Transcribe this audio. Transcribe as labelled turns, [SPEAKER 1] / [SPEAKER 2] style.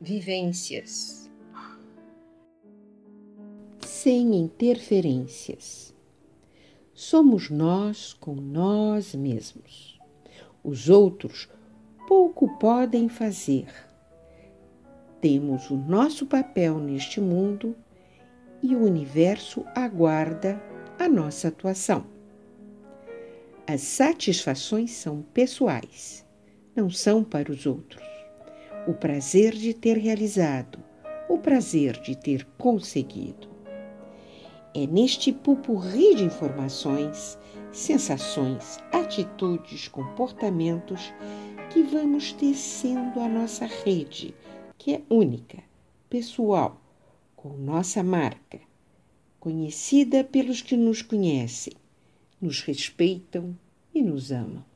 [SPEAKER 1] vivências, sem interferências. Somos nós com nós mesmos. Os outros pouco podem fazer. Temos o nosso papel neste mundo e o universo aguarda a nossa atuação. As satisfações são pessoais, não são para os outros. O prazer de ter realizado, o prazer de ter conseguido. É neste pupurri de informações, sensações, atitudes, comportamentos que vamos tecendo a nossa rede, que é única, pessoal, com nossa marca, conhecida pelos que nos conhecem, nos respeitam e nos amam.